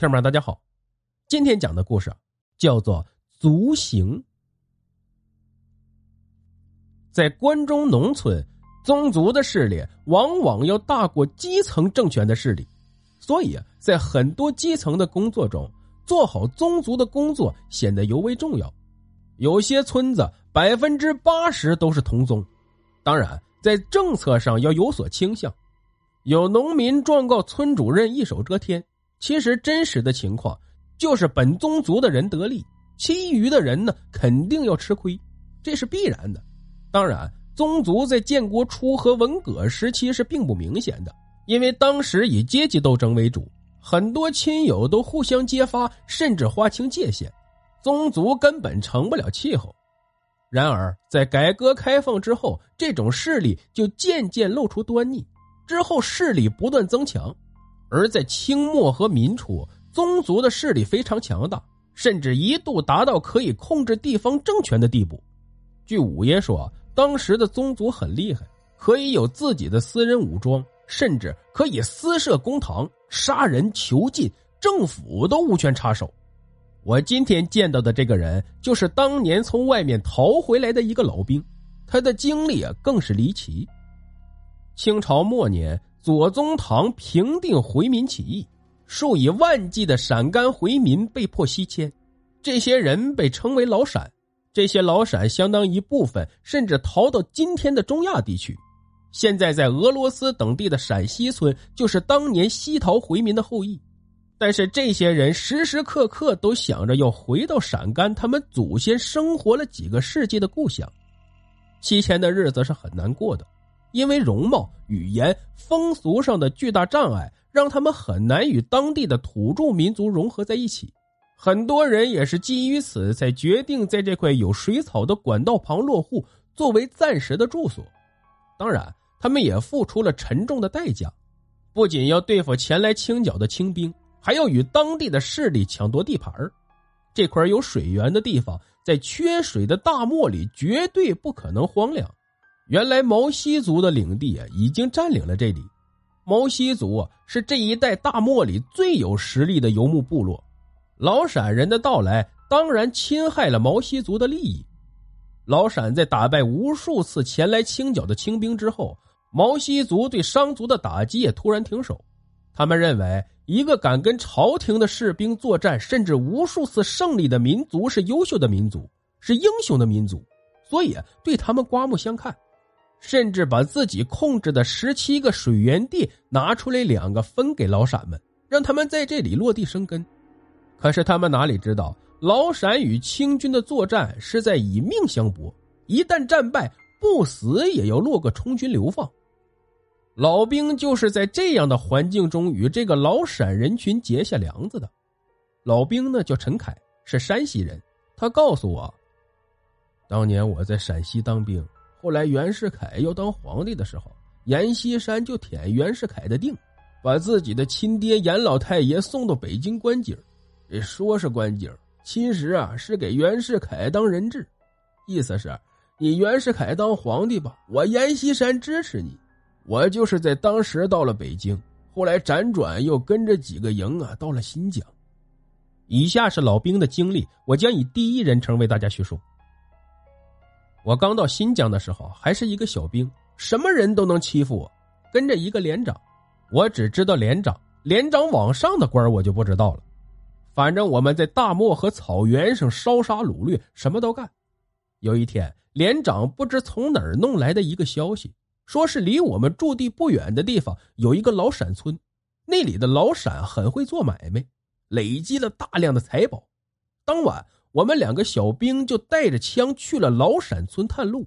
听众们，大家好，今天讲的故事叫做《族行》。在关中农村，宗族的势力往往要大过基层政权的势力，所以在很多基层的工作中，做好宗族的工作显得尤为重要。有些村子百分之八十都是同宗，当然在政策上要有所倾向。有农民状告村主任一手遮天。其实真实的情况就是本宗族的人得利，其余的人呢肯定要吃亏，这是必然的。当然，宗族在建国初和文革时期是并不明显的，因为当时以阶级斗争为主，很多亲友都互相揭发，甚至划清界限，宗族根本成不了气候。然而，在改革开放之后，这种势力就渐渐露出端倪，之后势力不断增强。而在清末和民初，宗族的势力非常强大，甚至一度达到可以控制地方政权的地步。据五爷说，当时的宗族很厉害，可以有自己的私人武装，甚至可以私设公堂，杀人囚禁，政府都无权插手。我今天见到的这个人，就是当年从外面逃回来的一个老兵，他的经历啊更是离奇。清朝末年。左宗棠平定回民起义，数以万计的陕甘回民被迫西迁，这些人被称为老陕。这些老陕相当一部分甚至逃到今天的中亚地区，现在在俄罗斯等地的陕西村就是当年西逃回民的后裔。但是这些人时时刻刻都想着要回到陕甘，他们祖先生活了几个世纪的故乡，西迁的日子是很难过的。因为容貌、语言、风俗上的巨大障碍，让他们很难与当地的土著民族融合在一起。很多人也是基于此，才决定在这块有水草的管道旁落户，作为暂时的住所。当然，他们也付出了沉重的代价，不仅要对付前来清剿的清兵，还要与当地的势力抢夺地盘这块有水源的地方，在缺水的大漠里，绝对不可能荒凉。原来毛西族的领地啊，已经占领了这里。毛西族，是这一带大漠里最有实力的游牧部落。老陕人的到来，当然侵害了毛西族的利益。老陕在打败无数次前来清剿的清兵之后，毛西族对商族的打击也突然停手。他们认为，一个敢跟朝廷的士兵作战，甚至无数次胜利的民族，是优秀的民族，是英雄的民族，所以对他们刮目相看。甚至把自己控制的十七个水源地拿出来，两个分给老陕们，让他们在这里落地生根。可是他们哪里知道，老陕与清军的作战是在以命相搏，一旦战败，不死也要落个充军流放。老兵就是在这样的环境中与这个老陕人群结下梁子的。老兵呢叫陈凯，是山西人。他告诉我，当年我在陕西当兵。后来袁世凯要当皇帝的时候，阎锡山就舔袁世凯的腚，把自己的亲爹阎老太爷送到北京关景这说是关景其实啊是给袁世凯当人质，意思是，你袁世凯当皇帝吧，我阎锡山支持你。我就是在当时到了北京，后来辗转又跟着几个营啊到了新疆。以下是老兵的经历，我将以第一人称为大家叙述。我刚到新疆的时候，还是一个小兵，什么人都能欺负我。跟着一个连长，我只知道连长，连长往上的官我就不知道了。反正我们在大漠和草原上烧杀掳掠，什么都干。有一天，连长不知从哪儿弄来的一个消息，说是离我们驻地不远的地方有一个老陕村，那里的老陕很会做买卖，累积了大量的财宝。当晚。我们两个小兵就带着枪去了老陕村探路。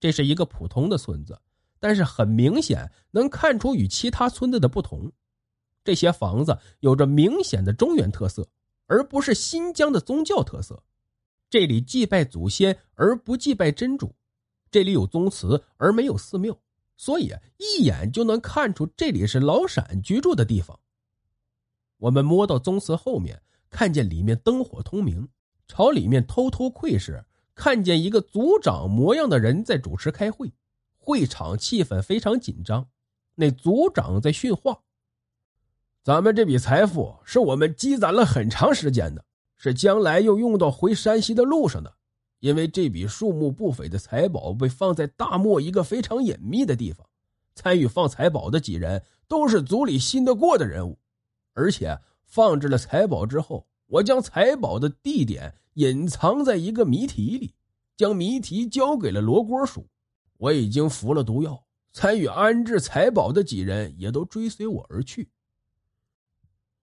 这是一个普通的村子，但是很明显能看出与其他村子的不同。这些房子有着明显的中原特色，而不是新疆的宗教特色。这里祭拜祖先而不祭拜真主，这里有宗祠而没有寺庙，所以一眼就能看出这里是老陕居住的地方。我们摸到宗祠后面。看见里面灯火通明，朝里面偷偷窥视，看见一个族长模样的人在主持开会，会场气氛非常紧张。那族长在训话。咱们这笔财富是我们积攒了很长时间的，是将来又用到回山西的路上的。因为这笔数目不菲的财宝被放在大漠一个非常隐秘的地方，参与放财宝的几人都是族里信得过的人物，而且放置了财宝之后，我将财宝的地点隐藏在一个谜题里，将谜题交给了罗锅叔。我已经服了毒药，参与安置财宝的几人也都追随我而去。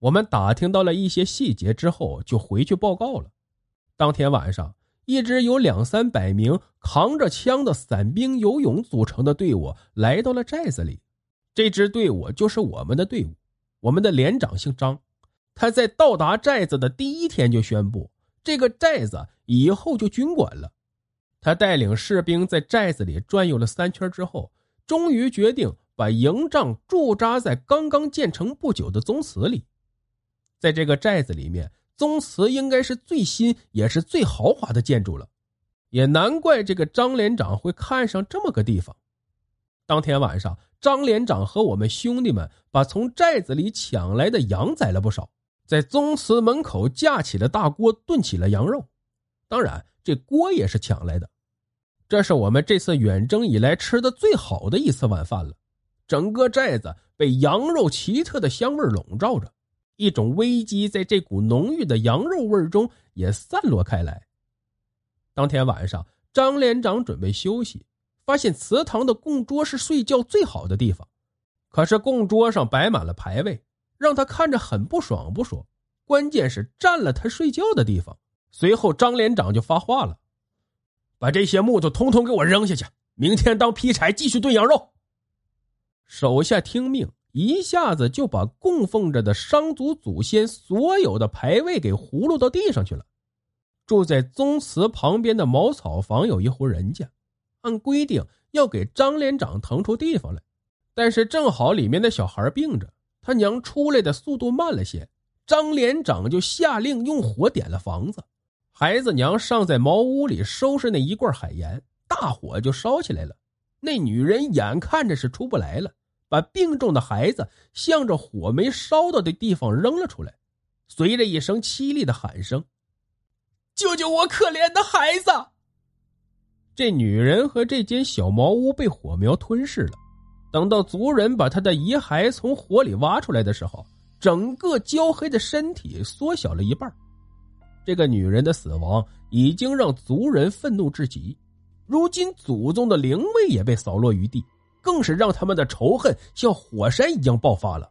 我们打听到了一些细节之后，就回去报告了。当天晚上。一支由两三百名扛着枪的散兵游勇组成的队伍来到了寨子里，这支队伍就是我们的队伍。我们的连长姓张，他在到达寨子的第一天就宣布，这个寨子以后就军管了。他带领士兵在寨子里转悠了三圈之后，终于决定把营帐驻扎在刚刚建成不久的宗祠里。在这个寨子里面。宗祠应该是最新也是最豪华的建筑了，也难怪这个张连长会看上这么个地方。当天晚上，张连长和我们兄弟们把从寨子里抢来的羊宰了不少，在宗祠门口架起了大锅炖起了羊肉，当然这锅也是抢来的。这是我们这次远征以来吃的最好的一次晚饭了，整个寨子被羊肉奇特的香味笼罩着。一种危机在这股浓郁的羊肉味中也散落开来。当天晚上，张连长准备休息，发现祠堂的供桌是睡觉最好的地方，可是供桌上摆满了牌位，让他看着很不爽。不说，关键是占了他睡觉的地方。随后，张连长就发话了：“把这些木头通通给我扔下去，明天当劈柴继续炖羊肉。”手下听命。一下子就把供奉着的商族祖先所有的牌位给糊弄到地上去了。住在宗祠旁边的茅草房有一户人家，按规定要给张连长腾出地方来，但是正好里面的小孩病着，他娘出来的速度慢了些，张连长就下令用火点了房子，孩子娘尚在茅屋里收拾那一罐海盐，大火就烧起来了，那女人眼看着是出不来了。把病重的孩子向着火没烧到的地方扔了出来，随着一声凄厉的喊声：“救救我可怜的孩子！”这女人和这间小茅屋被火苗吞噬了。等到族人把他的遗骸从火里挖出来的时候，整个焦黑的身体缩小了一半。这个女人的死亡已经让族人愤怒至极，如今祖宗的灵位也被扫落于地。更是让他们的仇恨像火山一样爆发了。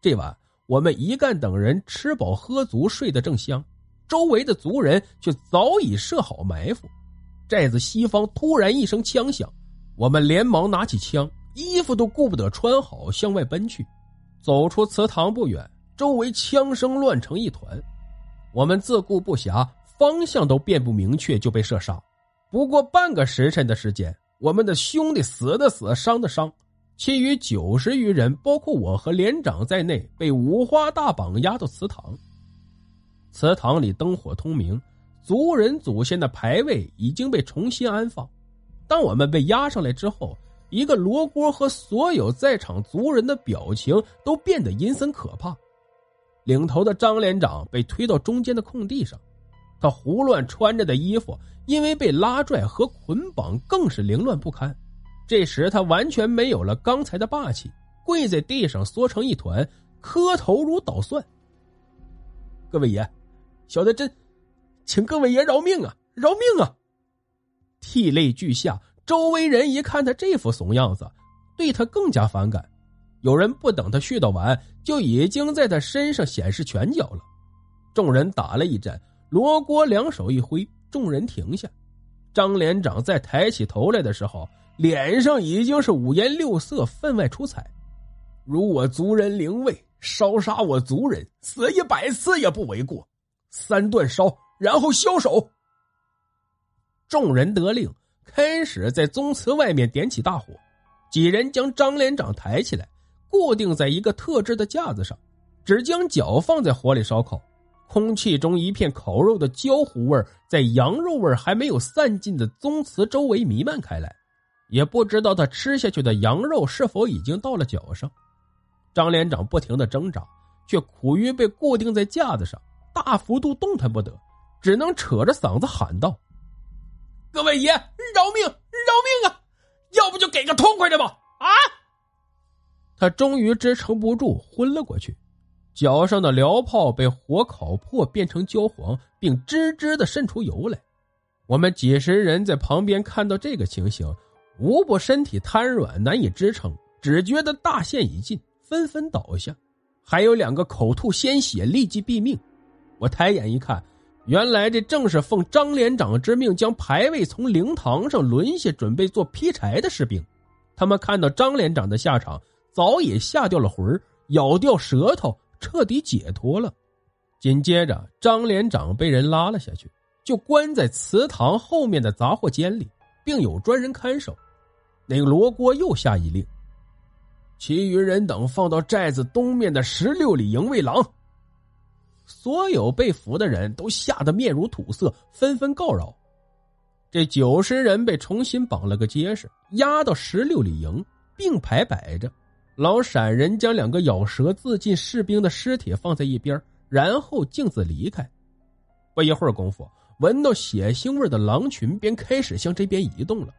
这晚，我们一干等人吃饱喝足，睡得正香，周围的族人却早已设好埋伏。寨子西方突然一声枪响，我们连忙拿起枪，衣服都顾不得穿好，向外奔去。走出祠堂不远，周围枪声乱成一团，我们自顾不暇，方向都辨不明确，就被射杀。不过半个时辰的时间。我们的兄弟死的死，伤的伤，其余九十余人，包括我和连长在内，被五花大绑押到祠堂。祠堂里灯火通明，族人祖先的牌位已经被重新安放。当我们被押上来之后，一个罗锅和所有在场族人的表情都变得阴森可怕。领头的张连长被推到中间的空地上，他胡乱穿着的衣服。因为被拉拽和捆绑，更是凌乱不堪。这时他完全没有了刚才的霸气，跪在地上缩成一团，磕头如捣蒜。各位爷，小的真，请各位爷饶命啊！饶命啊！涕泪俱下，周围人一看他这副怂样子，对他更加反感。有人不等他絮叨完，就已经在他身上显示拳脚了。众人打了一阵，罗锅两手一挥。众人停下，张连长在抬起头来的时候，脸上已经是五颜六色，分外出彩。如我族人灵位，烧杀我族人，死一百次也不为过。三段烧，然后消手。众人得令，开始在宗祠外面点起大火。几人将张连长抬起来，固定在一个特制的架子上，只将脚放在火里烧烤。空气中一片烤肉的焦糊味在羊肉味还没有散尽的宗祠周围弥漫开来，也不知道他吃下去的羊肉是否已经到了脚上。张连长不停的挣扎，却苦于被固定在架子上，大幅度动弹不得，只能扯着嗓子喊道：“各位爷，饶命，饶命啊！要不就给个痛快的吧！”啊！他终于支撑不住，昏了过去，脚上的燎泡被火烤破，变成焦黄，并吱吱的渗出油来。我们几十人在旁边看到这个情形，无不身体瘫软，难以支撑，只觉得大限已尽，纷纷倒下。还有两个口吐鲜血，立即毙命。我抬眼一看，原来这正是奉张连长之命将牌位从灵堂上抡下，准备做劈柴的士兵。他们看到张连长的下场，早已吓掉了魂咬掉舌头，彻底解脱了。紧接着，张连长被人拉了下去。就关在祠堂后面的杂货间里，并有专人看守。那个罗锅又下一令，其余人等放到寨子东面的十六里营卫廊。所有被俘的人都吓得面如土色，纷纷告饶。这九十人被重新绑了个结实，押到十六里营，并排摆着。老陕人将两个咬舌自尽士兵的尸体放在一边，然后径自离开。不一会儿功夫。闻到血腥味的狼群便开始向这边移动了，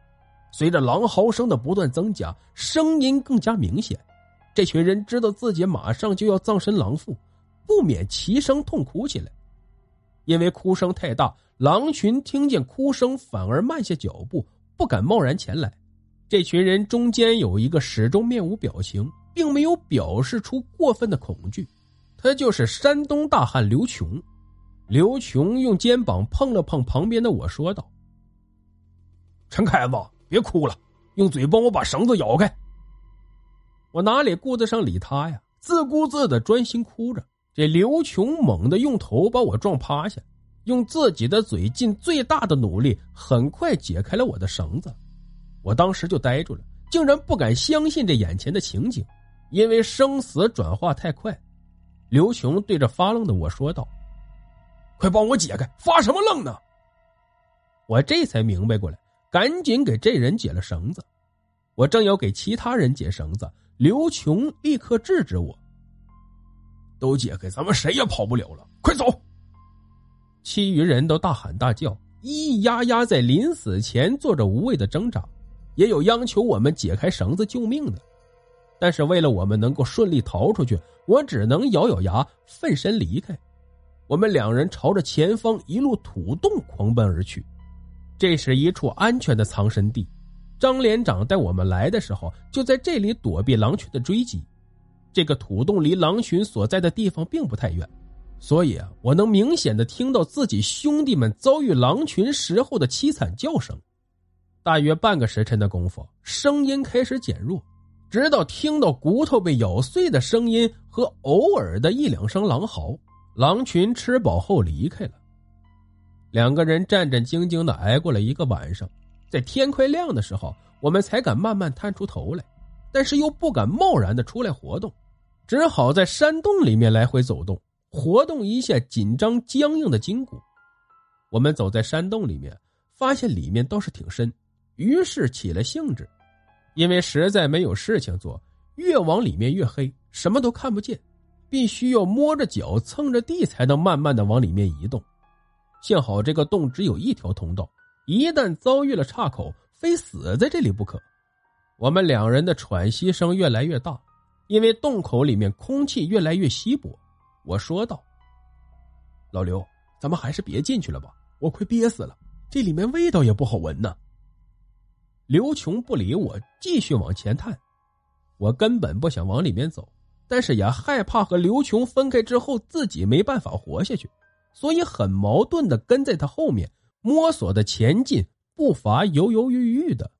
随着狼嚎声的不断增加，声音更加明显。这群人知道自己马上就要葬身狼腹，不免齐声痛哭起来。因为哭声太大，狼群听见哭声反而慢下脚步，不敢贸然前来。这群人中间有一个始终面无表情，并没有表示出过分的恐惧，他就是山东大汉刘琼。刘琼用肩膀碰了碰旁边的我，说道：“陈凯子，别哭了，用嘴帮我把绳子咬开。”我哪里顾得上理他呀，自顾自的专心哭着。这刘琼猛地用头把我撞趴下，用自己的嘴尽最大的努力，很快解开了我的绳子。我当时就呆住了，竟然不敢相信这眼前的情景，因为生死转化太快。刘琼对着发愣的我说道。快帮我解开！发什么愣呢？我这才明白过来，赶紧给这人解了绳子。我正要给其他人解绳子，刘琼立刻制止我：“都解开，咱们谁也跑不了了，快走！”其余人都大喊大叫，咿咿呀呀，在临死前做着无谓的挣扎，也有央求我们解开绳子救命的。但是为了我们能够顺利逃出去，我只能咬咬牙，奋身离开。我们两人朝着前方一路土洞狂奔而去，这是一处安全的藏身地。张连长带我们来的时候，就在这里躲避狼群的追击。这个土洞离狼群所在的地方并不太远，所以啊，我能明显的听到自己兄弟们遭遇狼群时候的凄惨叫声。大约半个时辰的功夫，声音开始减弱，直到听到骨头被咬碎的声音和偶尔的一两声狼嚎。狼群吃饱后离开了，两个人战战兢兢的挨过了一个晚上，在天快亮的时候，我们才敢慢慢探出头来，但是又不敢贸然的出来活动，只好在山洞里面来回走动，活动一下紧张僵硬的筋骨。我们走在山洞里面，发现里面倒是挺深，于是起了兴致，因为实在没有事情做，越往里面越黑，什么都看不见。必须要摸着脚蹭着地才能慢慢的往里面移动，幸好这个洞只有一条通道，一旦遭遇了岔口，非死在这里不可。我们两人的喘息声越来越大，因为洞口里面空气越来越稀薄。我说道：“老刘，咱们还是别进去了吧，我快憋死了，这里面味道也不好闻呢。”刘琼不理我，继续往前探，我根本不想往里面走。但是也害怕和刘琼分开之后自己没办法活下去，所以很矛盾的跟在他后面摸索的前进，步伐犹犹豫豫的。